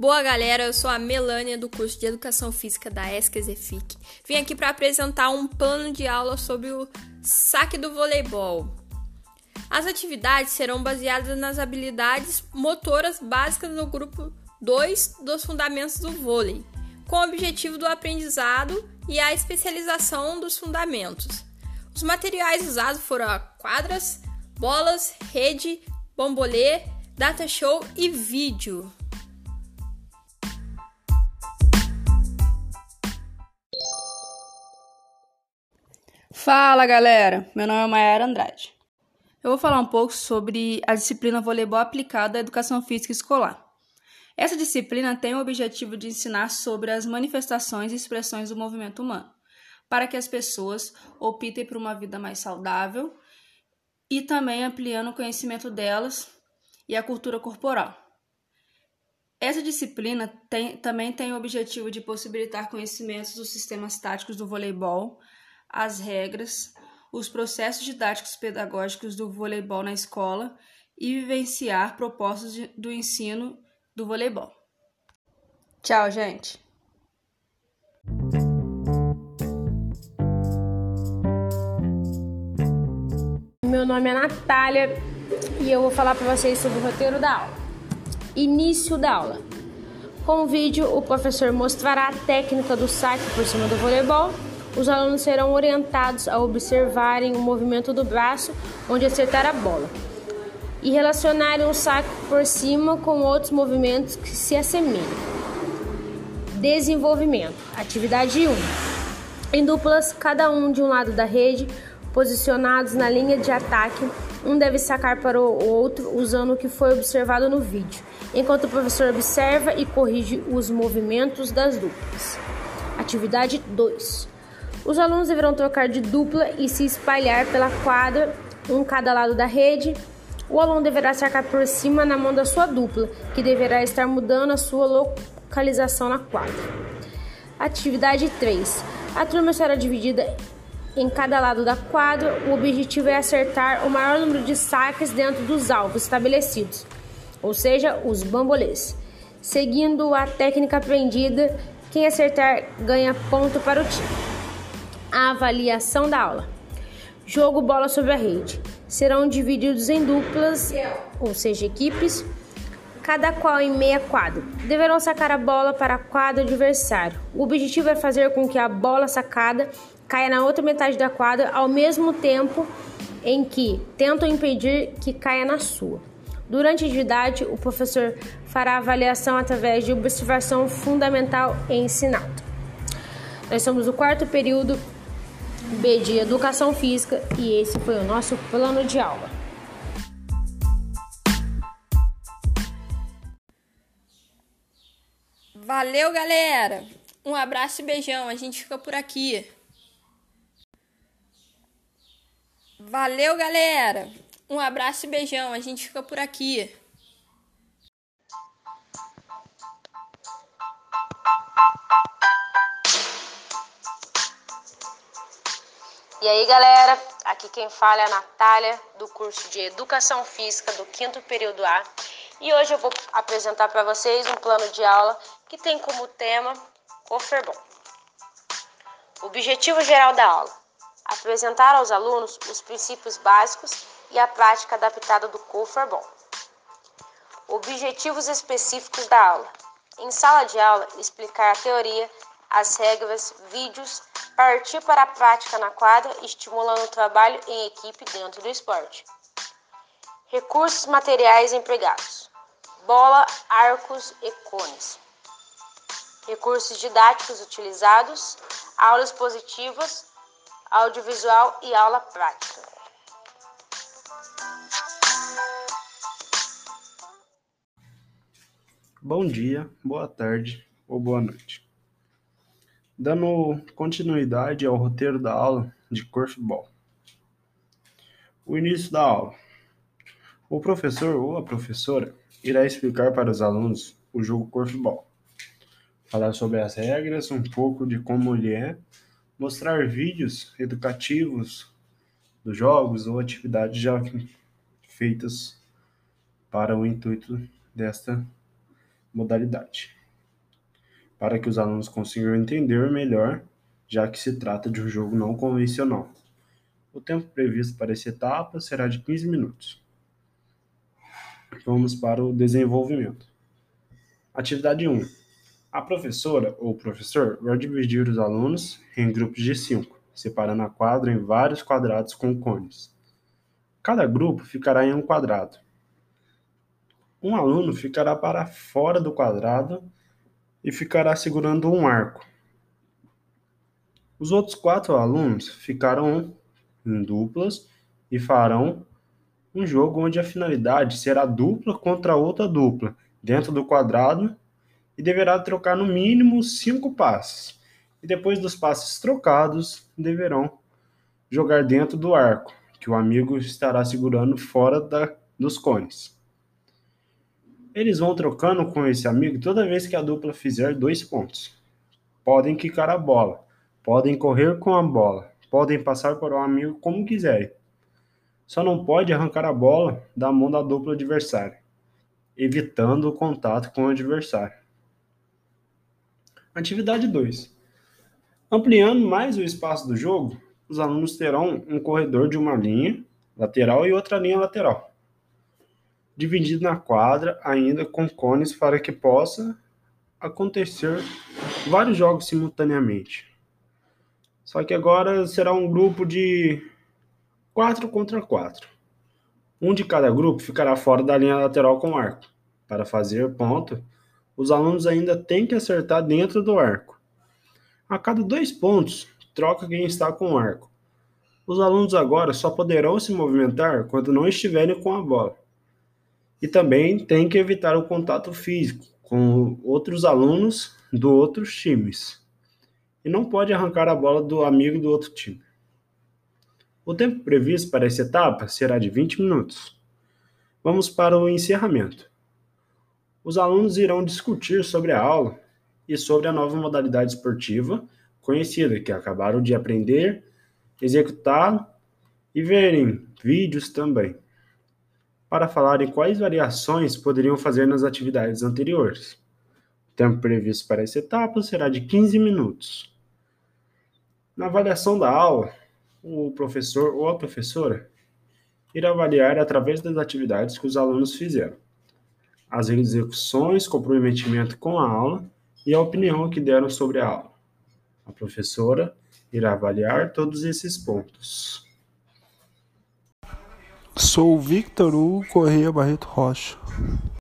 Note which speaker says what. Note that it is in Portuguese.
Speaker 1: Boa galera, eu sou a Melânia do curso de Educação Física da ESC-EFIC. Vim aqui para apresentar um plano de aula sobre o saque do voleibol. As atividades serão baseadas nas habilidades motoras básicas do grupo 2 dos fundamentos do vôlei, com o objetivo do aprendizado e a especialização dos fundamentos. Os materiais usados foram quadras, bolas, rede, bombolê, data show e vídeo.
Speaker 2: Fala galera, meu nome é Mayara Andrade. Eu vou falar um pouco sobre a disciplina voleibol aplicada à educação física escolar. Essa disciplina tem o objetivo de ensinar sobre as manifestações e expressões do movimento humano, para que as pessoas optem por uma vida mais saudável e também ampliando o conhecimento delas e a cultura corporal. Essa disciplina tem, também tem o objetivo de possibilitar conhecimentos dos sistemas táticos do voleibol, as regras, os processos didáticos pedagógicos do voleibol na escola e vivenciar propostas de, do ensino do voleibol. Tchau, gente!
Speaker 3: Meu nome é Natália e eu vou falar para vocês sobre o roteiro da aula. Início da aula. Com o vídeo, o professor mostrará a técnica do saque por cima do voleibol os alunos serão orientados a observarem o movimento do braço onde acertar a bola e relacionarem o saco por cima com outros movimentos que se assemelham. Desenvolvimento. Atividade 1. Em duplas, cada um de um lado da rede, posicionados na linha de ataque, um deve sacar para o outro usando o que foi observado no vídeo, enquanto o professor observa e corrige os movimentos das duplas. Atividade 2. Os alunos deverão trocar de dupla e se espalhar pela quadra, um cada lado da rede. O aluno deverá sacar por cima na mão da sua dupla, que deverá estar mudando a sua localização na quadra. Atividade 3. A turma será dividida em cada lado da quadra. O objetivo é acertar o maior número de saques dentro dos alvos estabelecidos, ou seja, os bambolês. Seguindo a técnica aprendida, quem acertar ganha ponto para o time a avaliação da aula. Jogo bola sobre a rede. Serão divididos em duplas, ou seja, equipes, cada qual em meia quadra. Deverão sacar a bola para a quadra adversário. O objetivo é fazer com que a bola sacada caia na outra metade da quadra ao mesmo tempo em que tentam impedir que caia na sua. Durante a atividade, o professor fará avaliação através de observação fundamental e ensinado. Nós somos o quarto período B de Educação Física e esse foi o nosso plano de aula.
Speaker 1: Valeu, galera! Um abraço e beijão, a gente fica por aqui. Valeu, galera! Um abraço e beijão, a gente fica por aqui.
Speaker 4: E aí, galera, aqui quem fala é a Natália, do curso de Educação Física do quinto período A. E hoje eu vou apresentar para vocês um plano de aula que tem como tema Coferbon. O objetivo geral da aula: apresentar aos alunos os princípios básicos e a prática adaptada do Coferbon. Objetivos específicos da aula: em sala de aula, explicar a teoria, as regras, vídeos, Partir para a prática na quadra, estimulando o trabalho em equipe dentro do esporte. Recursos materiais empregados: bola, arcos e cones. Recursos didáticos utilizados: aulas positivas, audiovisual e aula prática.
Speaker 5: Bom dia, boa tarde ou boa noite. Dando continuidade ao roteiro da aula de Corfball. O início da aula. O professor ou a professora irá explicar para os alunos o jogo Corfball, falar sobre as regras, um pouco de como ele é, mostrar vídeos educativos dos jogos ou atividades já feitas para o intuito desta modalidade, para que os alunos consigam entender melhor, já que se trata de um jogo não convencional. O tempo previsto para essa etapa será de 15 minutos. Vamos para o desenvolvimento. Atividade 1. A professora ou professor vai dividir os alunos em grupos de 5, separando a quadra em vários quadrados com cones. Cada grupo ficará em um quadrado. Um aluno ficará para fora do quadrado e ficará segurando um arco. Os outros quatro alunos ficarão em duplas e farão um jogo onde a finalidade será dupla contra outra dupla dentro do quadrado e deverá trocar no mínimo cinco passes. E depois dos passes trocados, deverão jogar dentro do arco, que o amigo estará segurando fora da, dos cones. Eles vão trocando com esse amigo toda vez que a dupla fizer dois pontos. Podem quicar a bola, podem correr com a bola, podem passar para o amigo como quiserem. Só não pode arrancar a bola da mão da dupla adversária, evitando o contato com o adversário. Atividade 2. Ampliando mais o espaço do jogo, os alunos terão um corredor de uma linha lateral e outra linha lateral, dividido na quadra ainda com cones para que possa acontecer vários jogos simultaneamente. Só que agora será um grupo de 4 contra 4. Um de cada grupo ficará fora da linha lateral com arco. Para fazer ponto, os alunos ainda têm que acertar dentro do arco. A cada dois pontos, troca quem está com o arco. Os alunos agora só poderão se movimentar quando não estiverem com a bola. E também tem que evitar o contato físico com outros alunos do outros times. E não pode arrancar a bola do amigo do outro time. O tempo previsto para essa etapa será de 20 minutos. Vamos para o encerramento. Os alunos irão discutir sobre a aula e sobre a nova modalidade esportiva conhecida que acabaram de aprender, executar e verem vídeos também, para falarem quais variações poderiam fazer nas atividades anteriores. O tempo previsto para essa etapa será de 15 minutos. Na avaliação da aula, o professor ou a professora irá avaliar através das atividades que os alunos fizeram as execuções, comprometimento com a aula e a opinião que deram sobre a aula. A professora irá avaliar todos esses pontos.
Speaker 6: Sou Victor Hugo Correia Barreto Rocha.